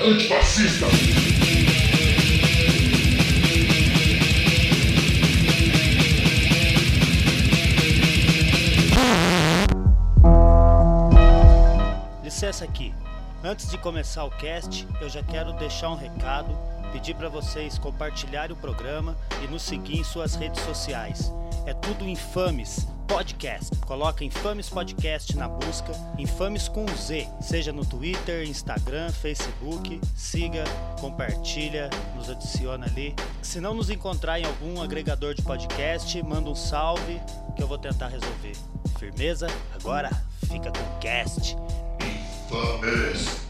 antifascista. Licença aqui. Antes de começar o cast, eu já quero deixar um recado, pedir para vocês compartilharem o programa e nos seguir em suas redes sociais. É tudo Infames Podcast. Coloca Infames Podcast na busca, Infames com Z, seja no Twitter, Instagram, Facebook. Siga, compartilha, nos adiciona ali. Se não nos encontrar em algum agregador de podcast, manda um salve que eu vou tentar resolver. Firmeza? Agora fica com o cast. Infames.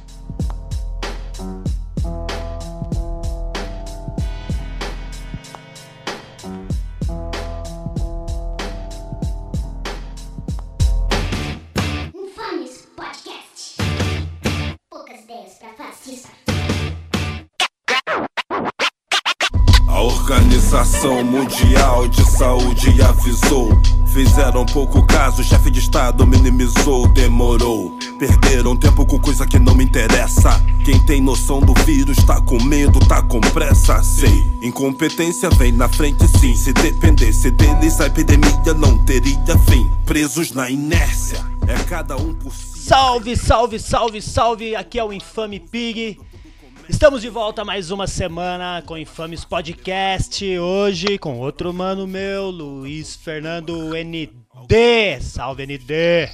A Organização Mundial de Saúde avisou. Fizeram pouco caso, o chefe de estado minimizou, demorou. Perderam tempo com coisa que não me interessa. Quem tem noção do vírus tá com medo, tá com pressa, sei. Incompetência vem na frente sim. Se dependesse deles, a epidemia não teria fim. Presos na inércia, é cada um por si. Salve, salve, salve, salve! Aqui é o Infame Pig. Estamos de volta mais uma semana com o Infames Podcast. Hoje com outro mano meu, Luiz Fernando ND. Salve, ND!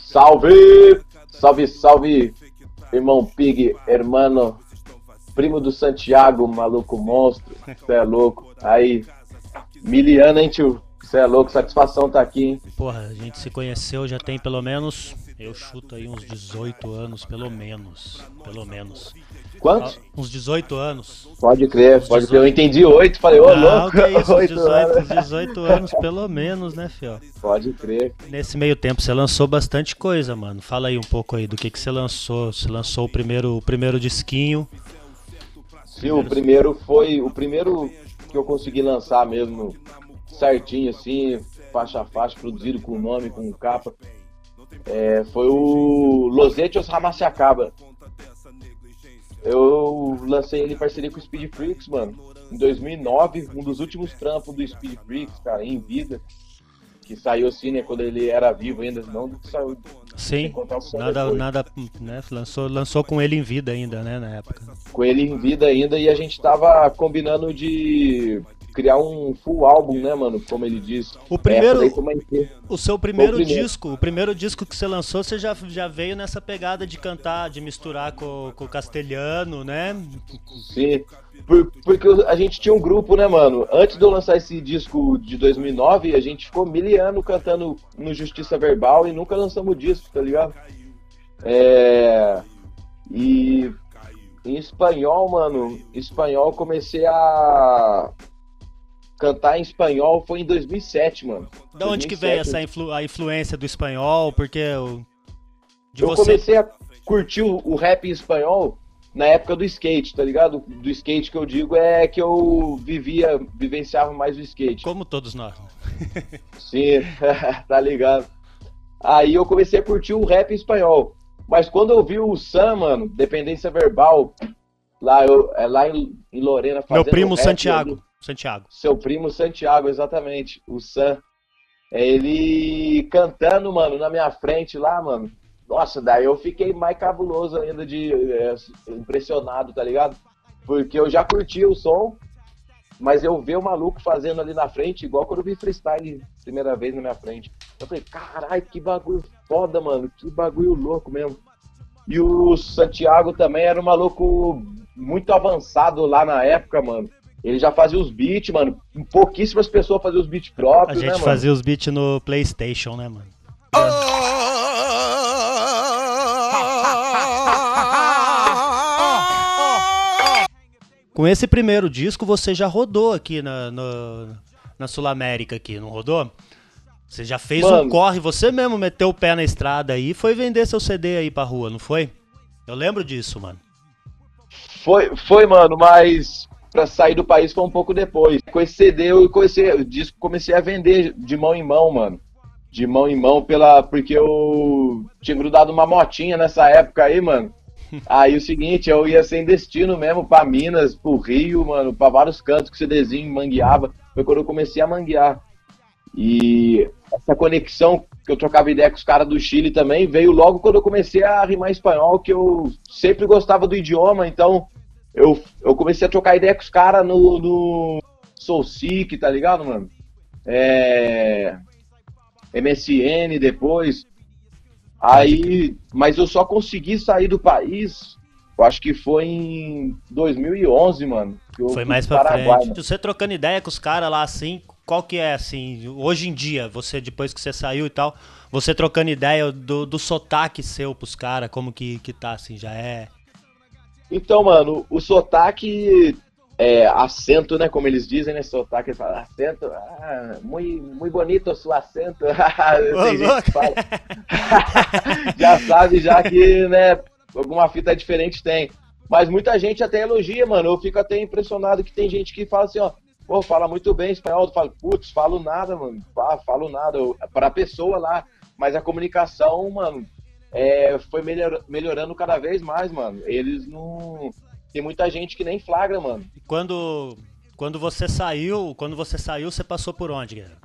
Salve! Salve, salve, irmão Pig, hermano, primo do Santiago, maluco monstro. Cê é louco. Aí, miliano, hein, tio? Cê é louco, satisfação tá aqui, hein? Porra, a gente se conheceu já tem pelo menos, eu chuto aí uns 18 anos, pelo menos. Pelo menos. Quantos? Uns 18 anos. Pode crer, pode crer. Eu entendi oito, falei, ô Não, louco, que isso, uns oito 18, anos. uns 18 anos pelo menos, né, fio? Pode crer. Nesse meio tempo você lançou bastante coisa, mano. Fala aí um pouco aí do que que você lançou. Você lançou o primeiro, o primeiro disquinho. Sim, o primeiro foi. O primeiro que eu consegui lançar mesmo certinho, assim, faixa a faixa, produzido com nome, com capa. É, foi o Los Ramaciacaba. Eu lancei ele em parceria com o Speed Freaks, mano. Em 2009, um dos últimos trampos do Speed Freaks, cara, em vida. Que saiu assim, né, quando ele era vivo ainda, não do que saiu. Sim. Nada, depois. nada, né? Lançou, lançou com ele em vida ainda, né, na época. com ele em vida ainda e a gente tava combinando de criar um full álbum, né, mano? Como ele diz. O primeiro- EP. O seu primeiro, o primeiro. disco, o primeiro disco que você lançou, você já, já veio nessa pegada de cantar, de misturar com, com o castelhano, né? Sim. Por- porque a gente tinha um grupo, né, mano? Antes de eu lançar esse disco de 2009, a gente ficou mil anos cantando no Justiça Verbal e nunca lançamos disco, tá ligado? É. E. Em espanhol, mano, em espanhol comecei a cantar em espanhol foi em 2007, mano. Da onde que 2007, veio essa influ- a influência do espanhol? Porque de eu você comecei a curtir o, o rap em espanhol na época do skate, tá ligado? Do skate que eu digo é que eu vivia, vivenciava mais o skate. como todos nós. Sim, tá ligado? Aí eu comecei a curtir o rap em espanhol. Mas quando eu vi o Sam, mano, Dependência Verbal, lá, eu, é lá em, em Lorena Meu fazendo primo rap, Santiago, eu- Santiago. seu primo Santiago, exatamente, o Sam. É ele cantando, mano, na minha frente lá, mano. Nossa, daí eu fiquei mais cabuloso ainda de é, impressionado, tá ligado? Porque eu já curti o som, mas eu ver o maluco fazendo ali na frente, igual quando eu vi freestyle primeira vez na minha frente. Eu falei, caralho, que bagulho foda, mano, que bagulho louco mesmo. E o Santiago também era um maluco muito avançado lá na época, mano. Ele já fazia os beats, mano. Pouquíssimas pessoas faziam os beats A próprios, né, gente mano? fazia os beats no PlayStation, né, mano? Com esse primeiro disco você já rodou aqui na, no- na Sul América aqui, não rodou? Você já fez um Mano. corre, você mesmo meteu o pé na estrada aí e foi vender seu CD aí pra rua, não foi? Eu lembro disso, mano. Foi, foi, mano, mas pra sair do país foi um pouco depois. Com esse CD eu comecei, o disco comecei a vender de mão em mão, mano. De mão em mão pela porque eu tinha grudado uma motinha nessa época aí, mano. Aí o seguinte, eu ia sem destino mesmo pra Minas, pro Rio, mano, pra vários cantos que o CDzinho mangueava. Foi quando eu comecei a manguear. E essa conexão que eu trocava ideia com os caras do Chile também veio logo quando eu comecei a rimar espanhol, que eu sempre gostava do idioma, então eu, eu comecei a trocar ideia com os caras no, no Soul Seek, tá ligado, mano? É... MSN depois. Aí, mas eu só consegui sair do país, eu acho que foi em 2011, mano. que eu Foi mais pra Paraguai, frente. mano. Você trocando ideia com os caras lá assim, qual que é assim, hoje em dia, você depois que você saiu e tal, você trocando ideia do, do sotaque seu pros caras, como que, que tá assim, já é. Então, mano, o sotaque, é, acento, né, como eles dizem, né, sotaque, eles falam, acento, ah, muito, muito bonito o seu acento, Tem gente que fala. já sabe, já que, né, alguma fita diferente tem. Mas muita gente até elogia, mano, eu fico até impressionado que tem gente que fala assim, ó, pô, fala muito bem espanhol, eu falo, putz, falo nada, mano, Fa- falo nada, eu, pra pessoa lá, mas a comunicação, mano, é, foi melhor- melhorando cada vez mais, mano. Eles não. Tem muita gente que nem flagra, mano. E quando quando você saiu, quando você saiu, você passou por onde, guerreiro?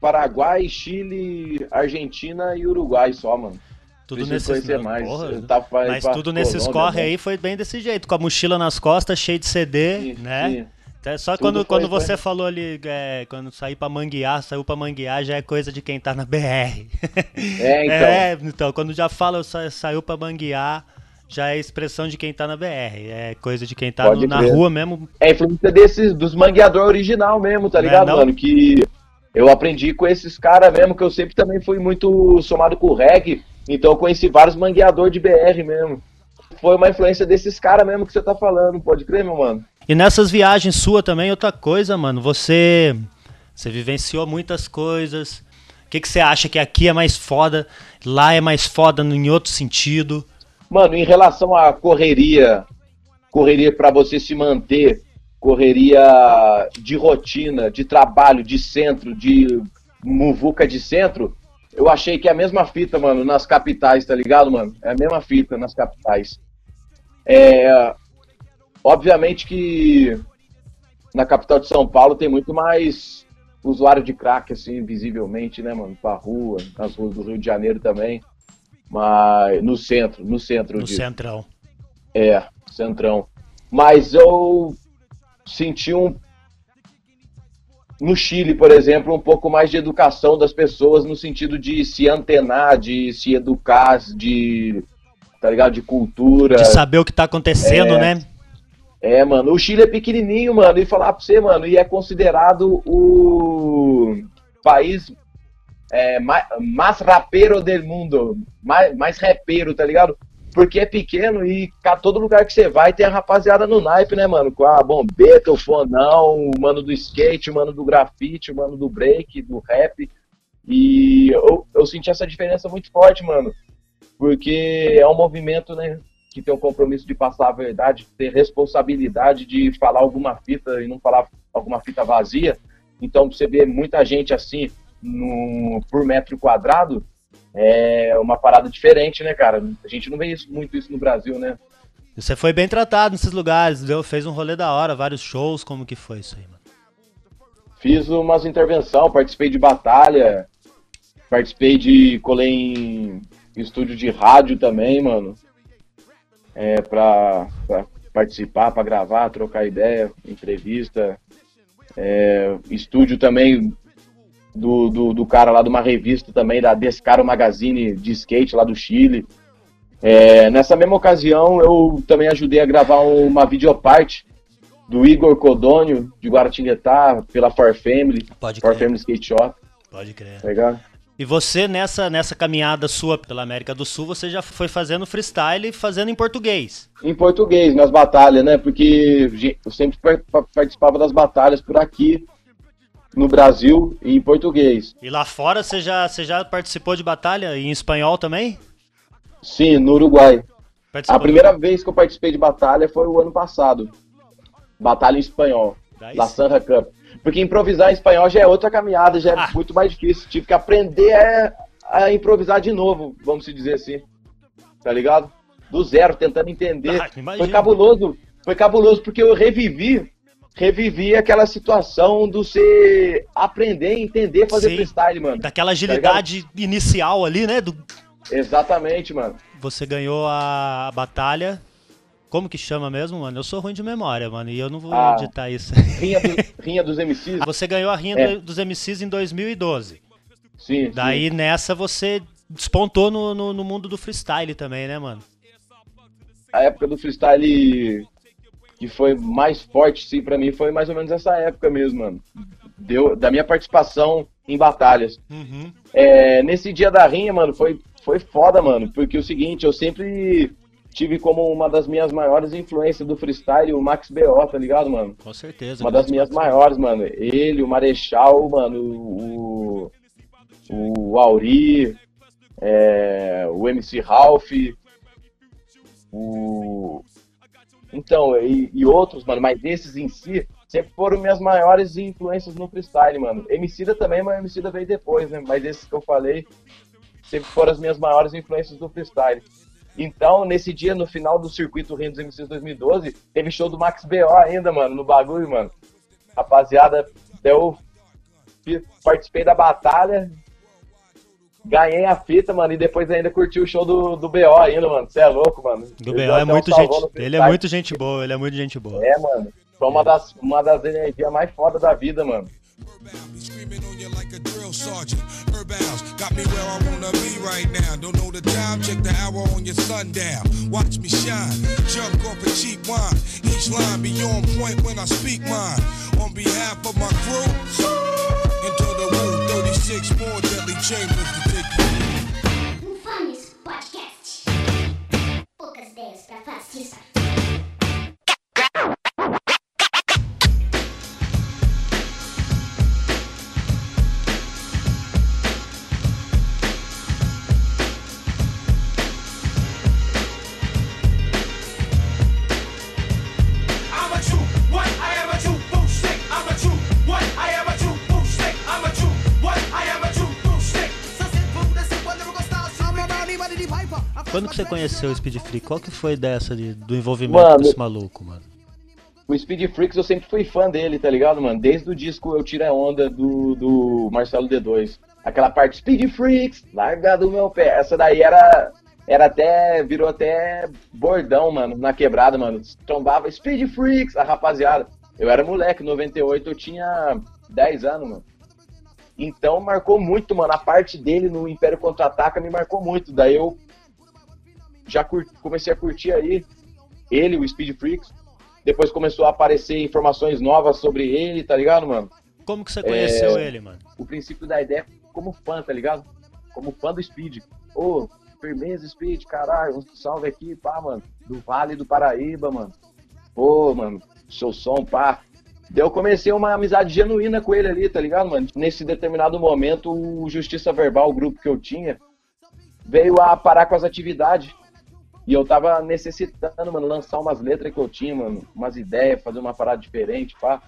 Paraguai, Chile, Argentina e Uruguai só, mano. Tudo nesses não, mais. porra, pra- Mas pra tudo nesses corre né? aí foi bem desse jeito, com a mochila nas costas, cheio de CD, Sim, né? sim. Até Só Tudo quando, quando você falou ali, é, quando sair pra manguear, saiu pra manguear, já é coisa de quem tá na BR. É, então. É, então, quando já fala sa- saiu pra manguear, já é expressão de quem tá na BR. É coisa de quem tá no- na rua mesmo. É influência desses, dos mangueador original mesmo, tá é ligado, mano? Que eu aprendi com esses caras mesmo, que eu sempre também fui muito somado com o reggae, então eu conheci vários mangueador de BR mesmo. Foi uma influência desses caras mesmo que você tá falando, pode crer, meu mano? E nessas viagens sua também, outra coisa, mano, você você vivenciou muitas coisas. O que, que você acha que aqui é mais foda, lá é mais foda em outro sentido? Mano, em relação à correria, correria pra você se manter, correria de rotina, de trabalho, de centro, de muvuca de centro, eu achei que é a mesma fita, mano, nas capitais, tá ligado, mano? É a mesma fita nas capitais. É, obviamente que na capital de São Paulo tem muito mais usuário de crack, assim, visivelmente, né, mano? Pra rua, nas ruas do Rio de Janeiro também. Mas no centro, no centro, No centrão. É, centrão. Mas eu senti um. No Chile, por exemplo, um pouco mais de educação das pessoas no sentido de se antenar, de se educar, de. Tá ligado? De cultura. De saber o que tá acontecendo, né? É, mano, o Chile é pequenininho, mano, e falar pra você, mano, e é considerado o país é, mais, mais rapeiro do mundo, mais, mais rapeiro, tá ligado? Porque é pequeno e ca- todo lugar que você vai tem a rapaziada no naipe, né, mano? Com a bombeta, o fonão, o mano do skate, o mano do grafite, o mano do break, do rap. E eu, eu senti essa diferença muito forte, mano. Porque é um movimento, né, que tem um compromisso de passar a verdade, ter responsabilidade de falar alguma fita e não falar alguma fita vazia. Então, você vê muita gente assim no, por metro quadrado, é uma parada diferente, né, cara? A gente não vê isso, muito isso no Brasil, né? Você foi bem tratado nesses lugares, deu, fez um rolê da hora, vários shows, como que foi isso aí, mano? Fiz umas intervenção, participei de batalha, participei de colei em estúdio de rádio também, mano. É, pra participar, pra gravar, trocar ideia, entrevista. É, estúdio também do, do, do cara lá de uma revista também, da Descaro Magazine de skate lá do Chile. É, nessa mesma ocasião, eu também ajudei a gravar uma videoparte do Igor Codônio, de Guaratinguetá, pela For Family, Pode For crer. Family Skate Shop, Pode crer. tá ligado? E você, nessa, nessa caminhada sua pela América do Sul, você já foi fazendo freestyle e fazendo em português. Em português, nas batalhas, né? Porque eu sempre par- par- participava das batalhas por aqui, no Brasil, e em português. E lá fora você já, você já participou de batalha em espanhol também? Sim, no Uruguai. Participou A primeira vez que eu participei de batalha foi o ano passado. Batalha em espanhol. Daí La sim. Sanra Cup. Porque improvisar em espanhol já é outra caminhada, já é Ah. muito mais difícil. Tive que aprender a, a improvisar de novo, vamos se dizer assim. Tá ligado? do zero, tentando entender. Ah, foi cabuloso, foi cabuloso porque eu revivi, revivi aquela situação do você aprender entender fazer Sim. freestyle, mano. Daquela agilidade inicial ali, né? Do... Exatamente, mano. Você ganhou a batalha. Como que chama mesmo, mano? Eu sou ruim de memória, mano, e eu não vou Ah. editar isso. Rinha, do- rinha dos MCs. Você ganhou a rinha É. do- dos MCs em 2012. Sim, Daí nessa você despontou no, no, no mundo do freestyle também, né, mano? a época do freestyle que foi mais forte, sim, pra mim, foi mais ou menos essa época mesmo, mano. Deu, da minha participação em batalhas. Uhum. É, nesse dia da rinha, mano, foi, foi foda, mano, porque é o seguinte, eu sempre tive como uma das minhas maiores influências do freestyle o Max B.O., tá ligado, mano? Com certeza. Uma das minhas maiores, mano. Ele, o Marechal, mano, o, o Auri, é, o MC Ralph, o. Então, e, e outros, mano, mas esses em si sempre foram minhas maiores influências no freestyle, mano. Emicida também, mas Emicida veio depois, né? Mas esses que eu falei sempre foram as minhas maiores influências do freestyle. Então, nesse dia, no final do circuito Rio dos MCs 2012, teve show do Max B.O. ainda, mano, no bagulho, mano. Rapaziada, eu participei da batalha, ganhei a fita, mano, e depois ainda curti o show do, do BO ainda, mano. Você é louco, mano. Do B.O. é muito gente. Ele é muito gente boa, ele é muito gente boa. É, mano. Foi uma das, uma das energias mais fodas da vida, mano. Got me where I wanna be right now. Don't know the time, check the hour on your sundown. Watch me shine, jump off a cheap wine. Each line be on point when I speak mine. On behalf of my crew, into the woo, 36 more deadly chambers to take you. Infames Podcast. Poucas ideias pra. Conheceu o Speed Free? Qual que foi dessa de- do envolvimento Mano, desse maluco, mano? O Speed Freaks eu sempre fui fã dele, tá ligado, mano? Desde o disco Eu Tiro a Onda do, do Marcelo D2. Aquela parte Speed Freaks, larga do meu pé. Essa daí era, era até, virou até bordão, mano, na quebrada, mano. Trombava Speed Freaks, a rapaziada. Eu era moleque, 98 eu tinha 10 anos, mano. Então marcou muito, mano. A parte dele no Império Contra-Ataca me marcou muito. Daí eu já cur- comecei a curtir aí ele, o Speed Freaks. Depois começou a aparecer informações novas sobre ele, tá ligado, mano? Como que você conheceu É. ele, mano? O princípio da ideia é como fã, tá ligado? Como fã do Speed. Ô, firmeza, Speed, caralho, um salve aqui, pá, mano. Do Vale do Paraíba, mano. Pô, mano, seu som, pá. Daí eu comecei uma amizade genuína com ele ali, tá ligado, mano? Nesse determinado momento, o Justiça Verbal, o grupo que eu tinha, veio a parar com as atividades. E eu tava necessitando, mano, lançar umas letras que eu tinha, mano, umas ideias, fazer uma parada diferente, pá.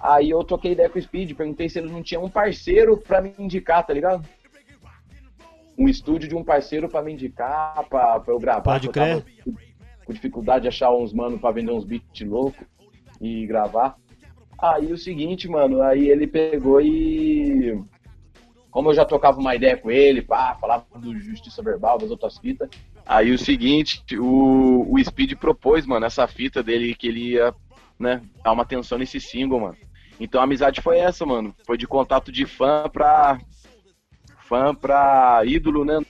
Aí eu troquei ideia com o Speed, perguntei se ele não tinha um parceiro pra me indicar, tá ligado? Um estúdio de um parceiro pra me indicar, pra, pra eu gravar. Pode eu crer. com- dificuldade de achar uns mano pra vender uns beats loucos e gravar. Aí o seguinte, mano, aí ele pegou e. Como eu já trocava uma ideia com ele, pá, falava do Justiça Verbal, das outras fitas. Aí o seguinte, o, o Speed propôs, mano, essa fita dele que ele ia, né, dar uma atenção nesse single, mano. Então a amizade foi essa, mano. Foi de contato de fã pra. fã pra ídolo, né?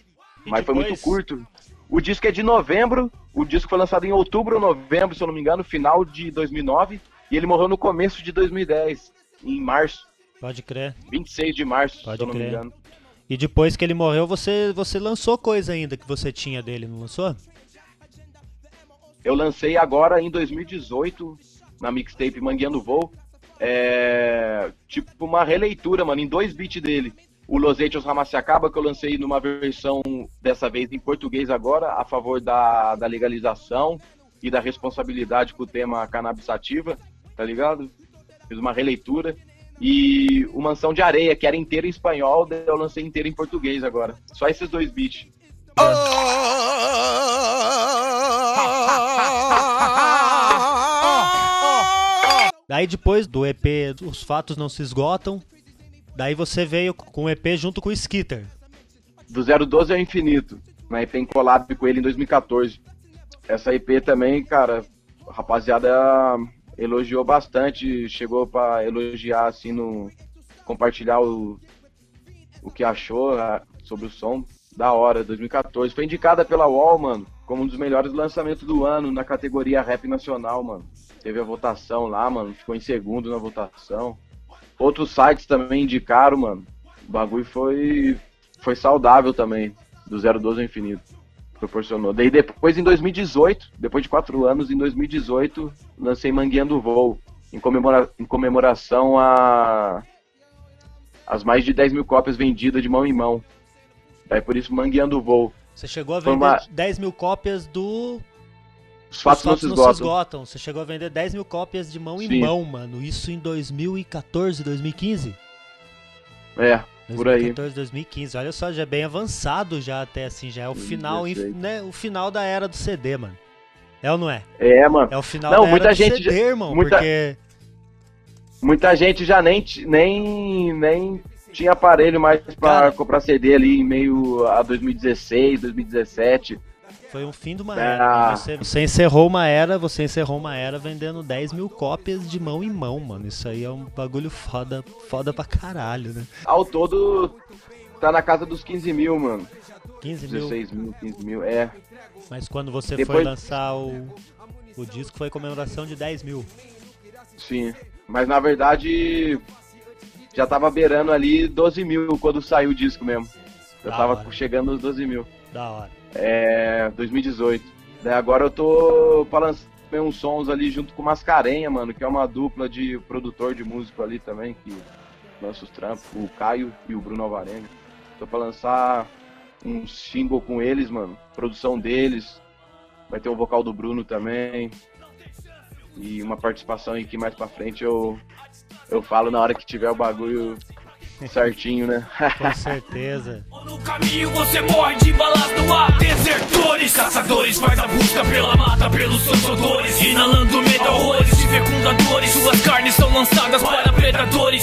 Mas foi muito curto. O disco é de novembro, o disco foi lançado em outubro ou novembro, se eu não me engano, final de 2009, e ele morreu no começo de 2010, em março, Pode crer. 26 de março, Pode se eu não me crer. engano. E depois que ele morreu, você, você lançou coisa ainda que você tinha dele, não lançou? Eu lancei agora em 2018, na mixtape Mangueando Voo, é, tipo uma releitura, mano, em dois beats dele. O Los Hechos Ramaciacaba, que eu lancei numa versão, dessa vez em português agora, a favor da, da legalização e da responsabilidade com o tema cannabis sativa, tá ligado? Fiz uma releitura e o Mansão de Areia, que era inteiro em espanhol, eu lancei inteiro em português agora. Só esses dois beats. Ah. Daí depois do EP Os Fatos Não Se Esgotam, daí você veio com o EP junto com o Skitter. Do 012 ao Infinito, na EP em collab com ele em 2014. Essa EP também, cara, rapaziada elogiou bastante, chegou pra elogiar assim no compartilhar o, o que achou ah, sobre o som. Da hora, 2014. Foi indicada pela UOL, mano, como um dos melhores lançamentos do ano na categoria rap nacional, mano. Teve a votação lá, mano, ficou em segundo na votação. Outros sites também indicaram, mano. O bagulho foi foi saudável também, do 012 ao infinito. Proporcionou. Daí depois, em 2018, depois de quatro anos, em 2018, lancei Mangueando o Voo, em, comemora em comemoração a as mais de 10 mil cópias vendidas de mão em mão. Daí por isso Mangueando o Voo. Você chegou a vender uma- 10 mil cópias do Os fatos, Os não, Fatos se Não esgotam. Se Esgotam. Você chegou a vender 10 mil cópias de mão em Sim. mão, mano. Isso em 2014, 2015? É, por aí. 2014, 2015. Olha só, já é bem avançado já até assim, já é o final, 2016. né, o final da era do CD, mano. É ou não é? É, mano. É o final Não, da muita era do gente CD, já- irmão, muita- porque Muita gente já nem, nem, nem tinha aparelho mais pra Cara. comprar CD ali em meio a 2016, 2017. Foi um fim de uma Ah. era. Você, você encerrou uma era, você encerrou uma era vendendo 10 mil cópias de mão em mão, mano. Isso aí é um bagulho foda, foda pra caralho, né? Ao todo, tá na casa dos 15 mil, mano. 15 mil. 16 mil, 15 mil, é. Mas quando você foi Depois- lançar o, o disco foi comemoração de 10 mil. Sim. Mas na verdade, já tava beirando ali 12 mil quando saiu o disco mesmo. Eu Da tava hora. chegando nos 12 mil. Da hora. É, 2018. Daí agora eu tô pra lançar uns sons ali junto com Mascarenha, mano, que é uma dupla de produtor de músico ali também, que lança os trampos, o Caio e o Bruno Alvarenga. Tô pra lançar um single com eles, mano, produção deles. Vai ter o vocal do Bruno também. E uma participação aí que mais pra frente eu, eu falo na hora que tiver o bagulho certinho, né? Com certeza. No caminho você morre de balas no ar Desertores, caçadores faz a busca pela mata Pelos seus odores, inalando medo horrores De fecundadores, suas carnes são lançadas para predadores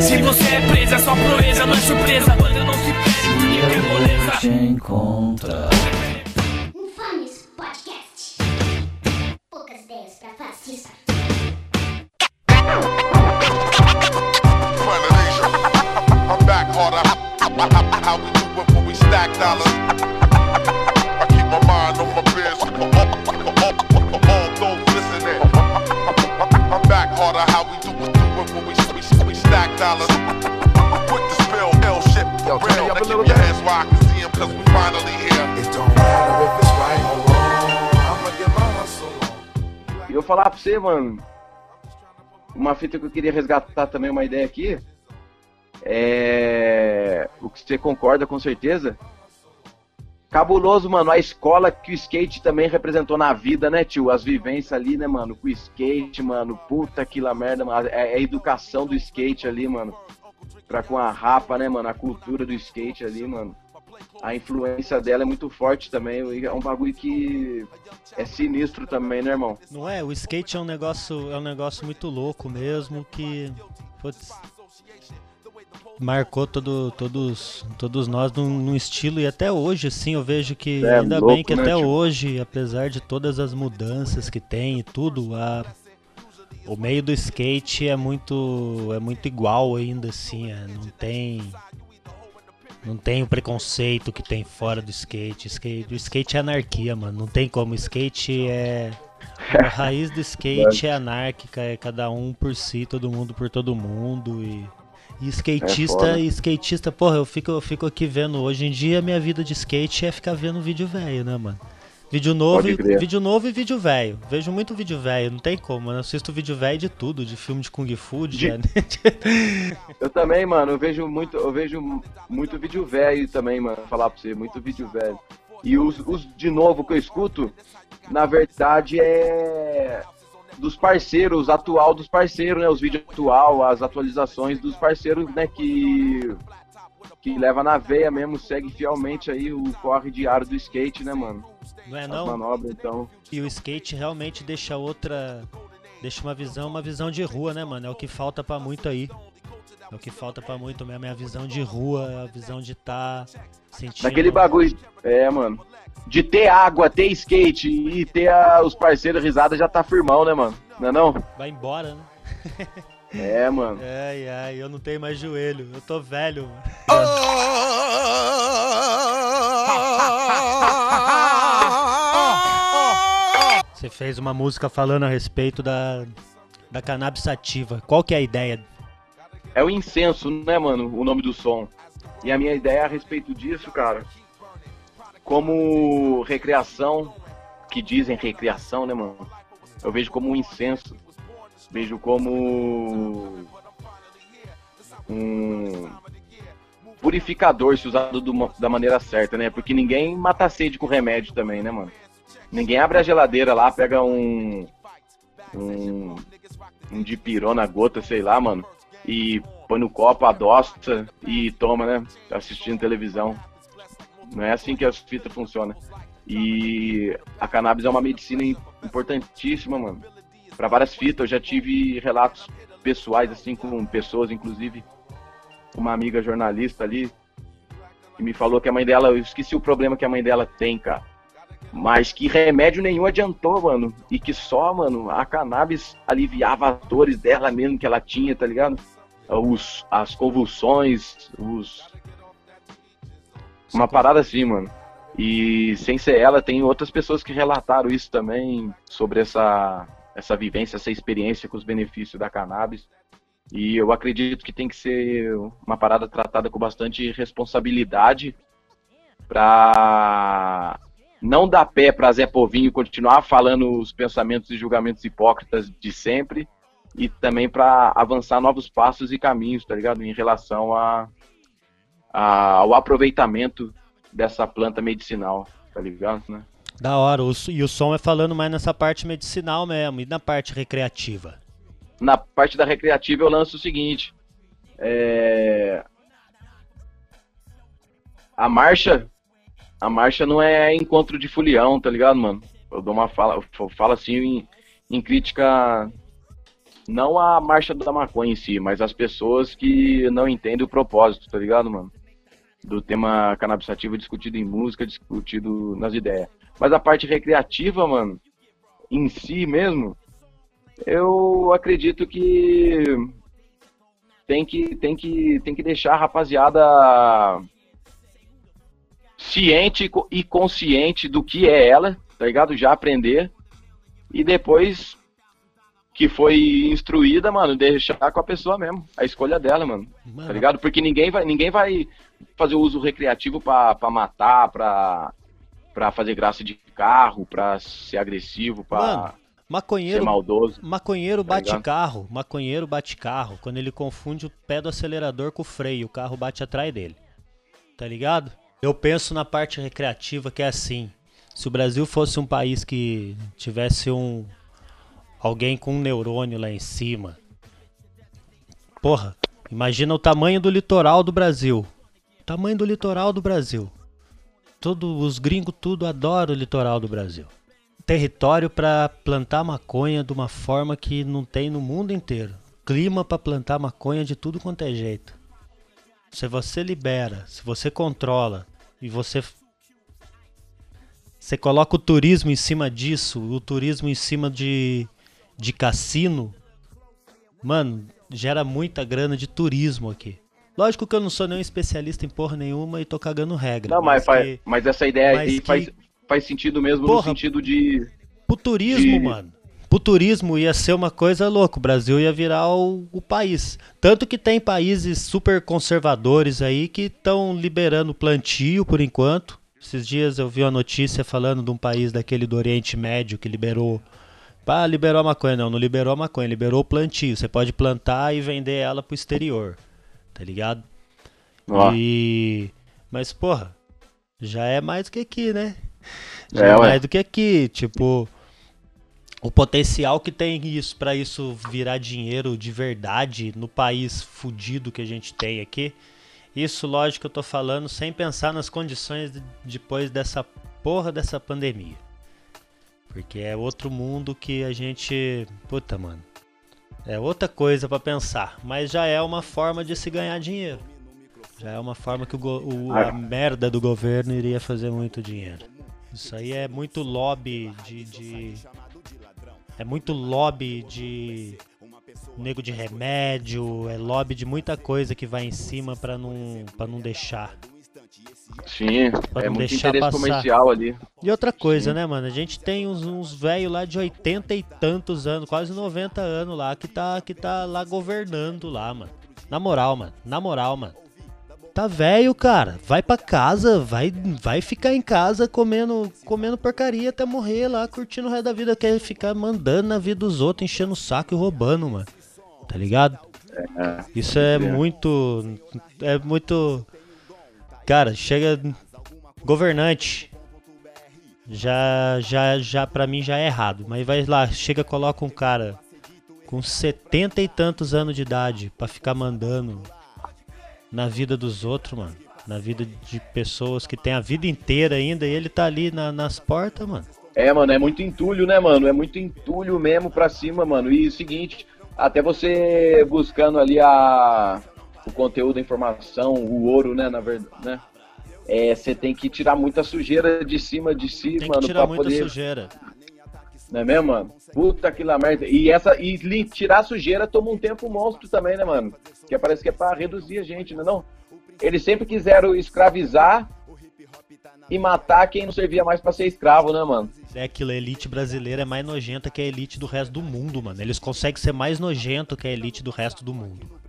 Se você é presa, sua proeza não é surpresa Quando não se perde, porque quer moleza Infames Podcast. Poucas ideias pra fascista. Dollars. I keep my mind on my biz. All those listening. I'm back harder. How we do it, do it when we, we, we stack dollars. Quick to spill ill shit for real. Now keep your hands where I can see 'em 'cause we finally here. It don't matter if it's right or wrong. I'ma get my hustle on. E eu falar pra você, mano, uma fita que eu queria resgatar também, uma ideia aqui, é o que você concorda com certeza. Cabuloso, mano, a escola que o skate também representou na vida, né, tio? As vivências ali, né, mano, com o skate, mano, puta que lá merda, mano, é é a educação do skate ali, mano, pra com a rapa, né, mano, a cultura do skate ali, mano. A influência dela é muito forte também, é um bagulho que é sinistro também, né, irmão? Não é? O skate é um negócio, é um negócio muito louco mesmo que putz, marcou todo, todos, todos nós num, num estilo e até hoje assim eu vejo que É, ainda louco, bem que né, até tio? hoje, apesar de todas as mudanças que tem e tudo, a o meio do skate é muito é muito igual ainda assim, é, não tem não tem o preconceito que tem fora do skate. skate. O skate é anarquia, mano. Não tem como. O skate é. A raiz do skate é anárquica, é cada um por si, todo mundo por todo mundo. E, e skatista, foda. e skatista, porra, eu fico, eu fico aqui vendo. Hoje em dia, minha vida de skate é ficar vendo vídeo velho, né, mano? Vídeo novo, e, vídeo novo e vídeo velho. Vejo muito vídeo velho, não tem como. Eu assisto vídeo velho de tudo, de filme de Kung Fu, de. De- Eu também, mano, eu vejo muito, eu vejo muito vídeo velho também, mano, falar pra você, muito vídeo velho. E os, os de novo que eu escuto, na verdade é dos parceiros, atual dos parceiros, né, os vídeos atual, as atualizações dos parceiros, né, que que leva na veia mesmo, segue fielmente aí o corre diário do skate, né, mano? Não é As não? manobras, então. E o skate realmente deixa outra deixa uma visão, uma visão de rua, né, mano? É o que falta pra muito aí. É o que falta pra muito mesmo, é a visão de rua, a visão de tá sentindo. Daquele bagulho. É, mano. De ter água, ter skate e ter a- os parceiros risada já tá firmão, né, mano? Não é não? Vai embora, né? É, mano. Ai, ai, eu não tenho mais joelho, eu tô velho, mano. Você fez uma música falando a respeito da, da cannabis sativa. Qual que é a ideia? É o incenso, né, mano? O nome do som. E a minha ideia a respeito disso, cara, como recreação, que dizem recreação, né, mano? Eu vejo como um incenso. Vejo como um purificador se usado do da maneira certa, né? Porque ninguém mata a sede com remédio também, né, mano? Ninguém abre a geladeira lá, pega um um um de pirona gota, sei lá, mano, e põe no copo, adoça e toma, né? Assistindo televisão. Não é assim que as fitas funcionam. E a cannabis é uma medicina im- importantíssima, mano. Para várias fitas, eu já tive relatos pessoais, assim, com pessoas, inclusive uma amiga jornalista ali, que me falou que a mãe dela, eu esqueci o problema que a mãe dela tem, cara. Mas que remédio nenhum adiantou, mano. E que só, mano, a cannabis aliviava as dores dela mesmo que ela tinha, tá ligado? Os, as convulsões, os. Uma parada assim, mano. E sem ser ela, tem outras pessoas que relataram isso também, sobre essa, essa vivência, essa experiência com os benefícios da cannabis. E eu acredito que tem que ser uma parada tratada com bastante responsabilidade pra não dar pé pra Zé Povinho continuar falando os pensamentos e julgamentos hipócritas de sempre e também pra avançar novos passos e caminhos, tá ligado? Em relação a, a- ao aproveitamento dessa planta medicinal, tá ligado, né? Da hora, o e o som é falando mais nessa parte medicinal mesmo, e na parte recreativa. na parte da recreativa eu lanço o seguinte. é, A marcha. A marcha não é encontro de fulião, tá ligado, mano? Eu dou uma fala, falo assim em, em crítica não à marcha da maconha em si, mas às pessoas que não entendem o propósito, tá ligado, mano? Do tema cannabis sativa discutido em música, discutido nas ideias. Mas a parte recreativa, mano, em si mesmo, eu acredito que tem que tem que tem que deixar a rapaziada ciente e consciente do que é ela, tá ligado? Já aprender e depois que foi instruída, mano, deixar com a pessoa mesmo, a escolha dela, mano. Tá Mano, ligado? Porque ninguém vai ninguém vai fazer uso recreativo pra matar, pra para fazer graça de carro, pra ser agressivo, ser maconheiro, maldoso. maconheiro Tá bate ligado? carro, maconheiro bate carro, quando ele confunde o pé do acelerador com o freio, o carro bate atrás dele. Tá ligado? Eu penso na parte recreativa que é assim. Se o Brasil fosse um país que tivesse um alguém com um neurônio lá em cima. Porra, imagina o tamanho do litoral do Brasil. O tamanho do litoral do Brasil. Todos os gringos tudo adoram o litoral do Brasil. Território para plantar maconha de uma forma que não tem no mundo inteiro. Clima para plantar maconha de tudo quanto é jeito. Se você libera, se você controla e você você coloca o turismo em cima disso, o turismo em cima de de cassino, mano, gera muita grana de turismo aqui. Lógico que eu não sou nenhum especialista em porra nenhuma e tô cagando regra. Não, mas, faz, que- mas essa ideia mas aí que- faz, faz sentido mesmo no Porra. sentido de. Pro turismo, de- mano. Pro turismo ia ser uma coisa louca. O Brasil ia virar o, o país. Tanto que tem países super conservadores aí que estão liberando plantio por enquanto. Esses dias eu vi uma notícia falando de um país daquele do Oriente Médio que liberou. Ah, liberou a maconha. Não, não liberou a maconha, liberou o plantio. Você pode plantar e vender ela pro exterior. Tá ligado? Ó, E. Mas, porra, já é mais do que aqui, né? Já É, é, ué. mais do que aqui. Tipo, o potencial que tem isso para isso virar dinheiro de verdade no país fudido que a gente tem aqui. Isso, lógico, eu tô falando sem pensar nas condições de- depois dessa porra dessa pandemia. Porque é outro mundo que a gente. Puta, mano. É outra coisa pra pensar. Mas já é uma forma de se ganhar dinheiro. Já é uma forma que o, o- a Ah. merda do governo iria fazer muito dinheiro. Isso aí é muito lobby de. de- é muito lobby de. Nego de remédio, é lobby de muita coisa que vai em cima pra não, pra não deixar. Sim, Pra é não muito deixar interesse passar. comercial ali. E outra coisa, né, mano? A gente tem uns, uns velhos lá de 80 e tantos anos, quase 90 anos lá, que tá, que tá lá governando lá, mano. Na moral, mano. Na moral, mano. Tá velho, cara. Vai pra casa, vai, vai ficar em casa comendo, comendo porcaria até morrer lá, curtindo o resto da vida. Quer ficar mandando na vida dos outros, enchendo o saco e roubando, mano. Tá ligado? Isso é muito. É muito. Cara, chega. Governante. Já, já, já, pra mim já é errado. Mas vai lá, chega, coloca um cara com setenta e tantos anos de idade pra ficar mandando na vida dos outros, mano. Na vida de pessoas que tem a vida inteira ainda e ele tá ali na- nas portas, mano. É, mano, é muito entulho, né, mano? É muito entulho mesmo pra cima, mano. E o seguinte, até você buscando ali a, o conteúdo, a informação, o ouro, né, na verdade, né? É, você tem que tirar muita sujeira de cima de si, Tem mano, que tirar pra muita poder. sujeira. Não é mesmo, mano? Puta que lá merda. E essa e tirar a sujeira toma um tempo monstro também, né, mano? Que parece que é pra reduzir a gente, não é não? Eles sempre quiseram escravizar e matar quem não servia mais pra ser escravo, né, mano? É aquilo, a elite brasileira é mais nojenta que a elite do resto do mundo, mano. Eles conseguem ser mais nojento que a elite do resto do mundo.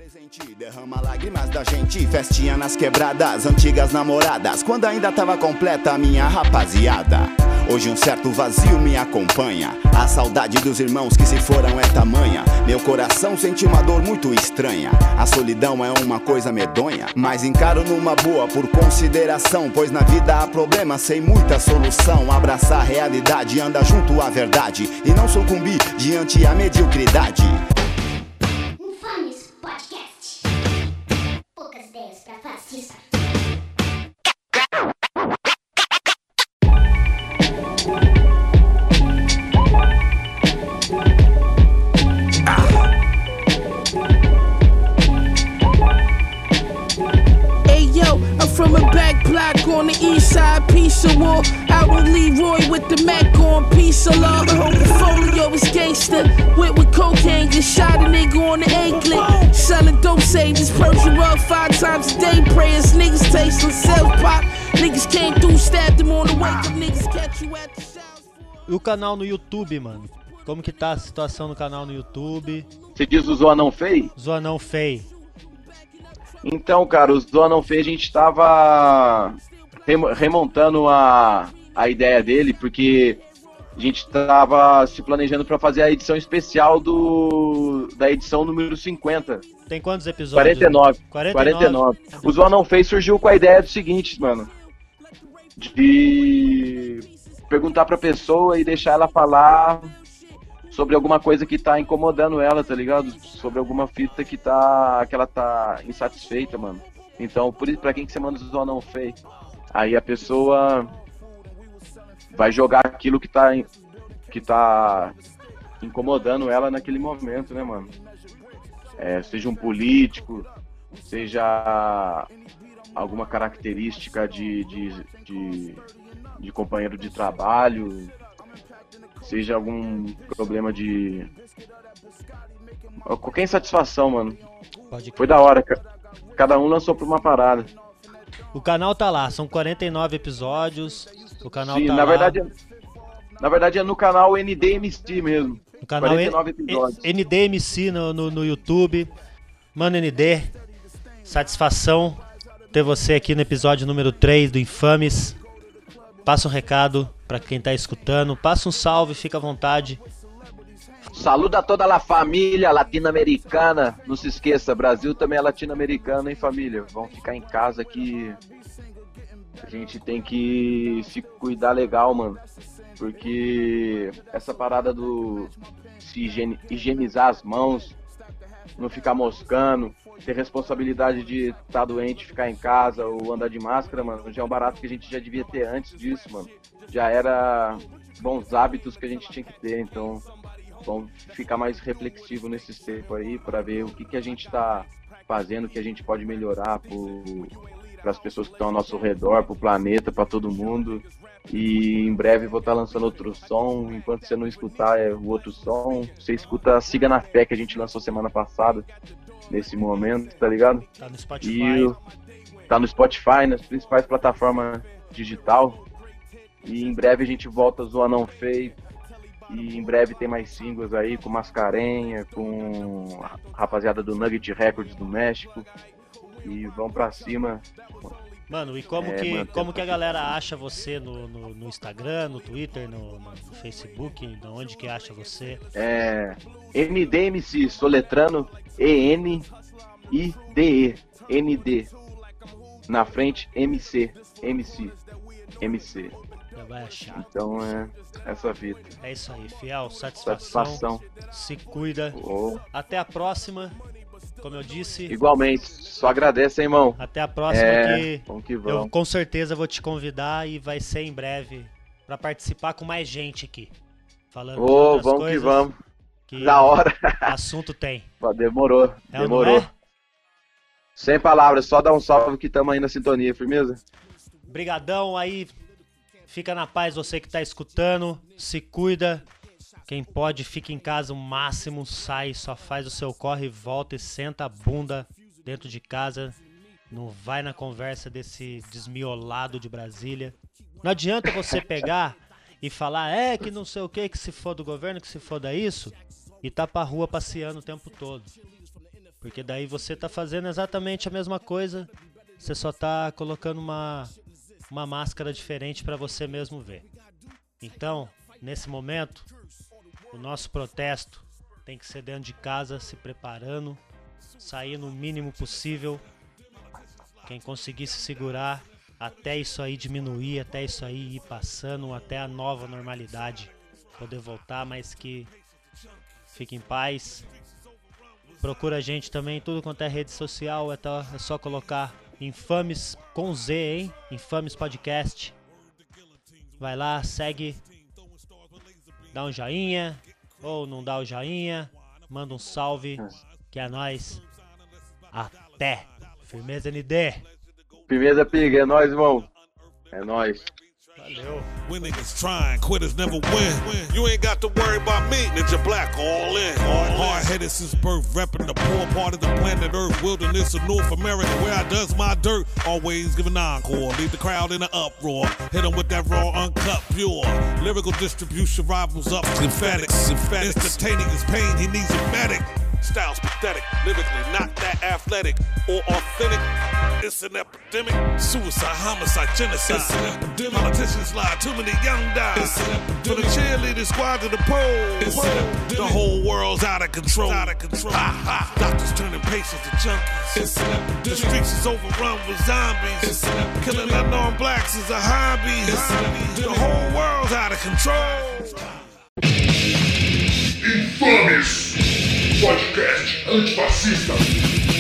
Derrama lágrimas da gente, festinha nas quebradas, antigas namoradas, quando ainda tava completa a minha rapaziada. Hoje um certo vazio me acompanha, a saudade dos irmãos que se foram é tamanha. Meu coração sente uma dor muito estranha. A solidão é uma coisa medonha, mas encaro numa boa por consideração, pois na vida há problemas sem muita solução. Abraçar a realidade, anda junto à verdade e não sucumbir diante à mediocridade. Ideias pra fascista. Five times a day. Prayers, niggas tasting self pop. Niggas came through, stabbed them on the way. Niggas catch you at the showers. E o canal no YouTube, mano? Como que tá a situação no canal no YouTube? Você diz o Zoa não fez? Zoanão Fei. Então, cara, o Zoa não fez, a gente tava remo- remontando a, a ideia dele, porque a gente tava se planejando pra fazer a edição especial do da edição número 50. Tem quantos episódios? 49. 49. 49. O Zoa não fez surgiu com a ideia do seguinte, mano. De perguntar pra pessoa e deixar ela falar sobre alguma coisa que tá incomodando ela, tá ligado? Sobre alguma fita que tá. que ela tá insatisfeita, mano. Então, por isso, pra quem que você manda o Zoa não fez? Aí a pessoa vai jogar aquilo que tá. que tá incomodando ela naquele momento, né, mano? É, seja um político, seja alguma característica de, de, de, de companheiro de trabalho, seja algum problema de. qualquer insatisfação, mano. Foi da hora, ca- cada um lançou pra uma parada. O canal tá lá, são 49 episódios. O canal Sim, tá na lá. verdade, é- na verdade é no canal NDMC mesmo. No canal 49 N- episódios. NDMC no, no, no YouTube. Mano ND, satisfação ter você aqui no episódio número 3 do Infames. Passa um recado pra quem tá escutando. Passa um salve, fica à vontade. Saluda toda a família latino-americana. Não se esqueça, Brasil também é latino-americano, hein, família? Vamos ficar em casa que a gente tem que se cuidar legal, mano. Porque essa parada do se higienizar as mãos, não ficar moscando, ter responsabilidade de estar doente, ficar em casa ou andar de máscara, mano, já é um barato que a gente já devia ter antes disso, mano. Já era bons hábitos que a gente tinha que ter. Então, vamos ficar mais reflexivo nesses tempos aí para ver o que, que a gente está fazendo, o que a gente pode melhorar para as pessoas que estão ao nosso redor, para o planeta, para todo mundo. E em breve vou estar tá lançando outro som. Enquanto você não escutar é o outro som, você escuta Siga na Fé que a gente lançou semana passada, nesse momento, tá ligado? Tá no Spotify. E tá no Spotify, nas principais plataformas digital. E em breve a gente volta zoar não feio. E em breve tem mais singles aí com Mascarenha, com a rapaziada do Nugget Records do México. E vão pra cima. Mano, e como, É, que, mano, como que a galera acha você no, no, no Instagram, no Twitter, no, no Facebook? De onde que acha você? É. NDMC, soletrando E-N-I-D-E. ND. Na frente, MC. MC. MC. Já vai achar. Então é essa vida. É isso aí, fiel. Satisfação. Satisfação. Se cuida. Ô, Até a próxima. Como eu disse, igualmente. Só agradece, hein, irmão. até a próxima É, que que eu com certeza vou te convidar e vai ser em breve pra participar com mais gente aqui. Falando outras vamos que coisas vamos. que Da hora. assunto tem. Demorou. É Demorou. é? Sem palavras, só dar um salve que tamo aí na sintonia, firmeza? Brigadão aí. Fica na paz você que tá escutando. Se cuida. Quem pode, fica em casa o máximo. Sai, só faz o seu corre, volta e senta a bunda dentro de casa. Não vai na conversa desse desmiolado de Brasília. Não adianta você pegar e falar, é que não sei o que, que se for do governo, que se foda isso, e tá pra rua passeando o tempo todo. Porque daí você tá fazendo exatamente a mesma coisa, você só tá colocando uma, uma máscara diferente pra você mesmo ver. Então, nesse momento, o nosso protesto tem que ser dentro de casa, se preparando, sair no mínimo possível. Quem conseguir se segurar até isso aí diminuir, até isso aí ir passando, até a nova normalidade poder voltar, mas que fique em paz. Procura a gente também tudo quanto é rede social, é, tá- é só colocar Infames com Z, hein? Infames Podcast. Vai lá, segue, dá um joinha, ou não dá o joinha, manda um salve, que é nóis. Até! Firmeza ND! Firmeza, Pig, é nóis, irmão. É nóis. Valeu! When niggas trying, quitters never win. You ain't got to worry about me, Ninja Black, all in. Hard headed since birth, repping the poor part of the planet Earth, wilderness of North America, where I does my dirt. Always giving encore, leave the crowd in an uproar. Hit 'em with that raw, uncut, pure. Lyrical distribution rivals up, emphatics, emphatic. Instantaneous pain, he needs a medic. Styles pathetic, lyrically not that athletic or authentic. It's an epidemic. Suicide, homicide, genocide. It's an epidemic. Politicians lie, too many young die. It's an epidemic. From the cheerleading squad to the pole. It's an epidemic. The whole world's out of control. Out of control. Ha, ha. Doctors turning patients to junkies. It's an epidemic. The streets is overrun with zombies. It's an epidemic. Killing unarmed blacks is a hobby. It's an epidemic. The whole world's out of control. Infames! Podcast antifascista.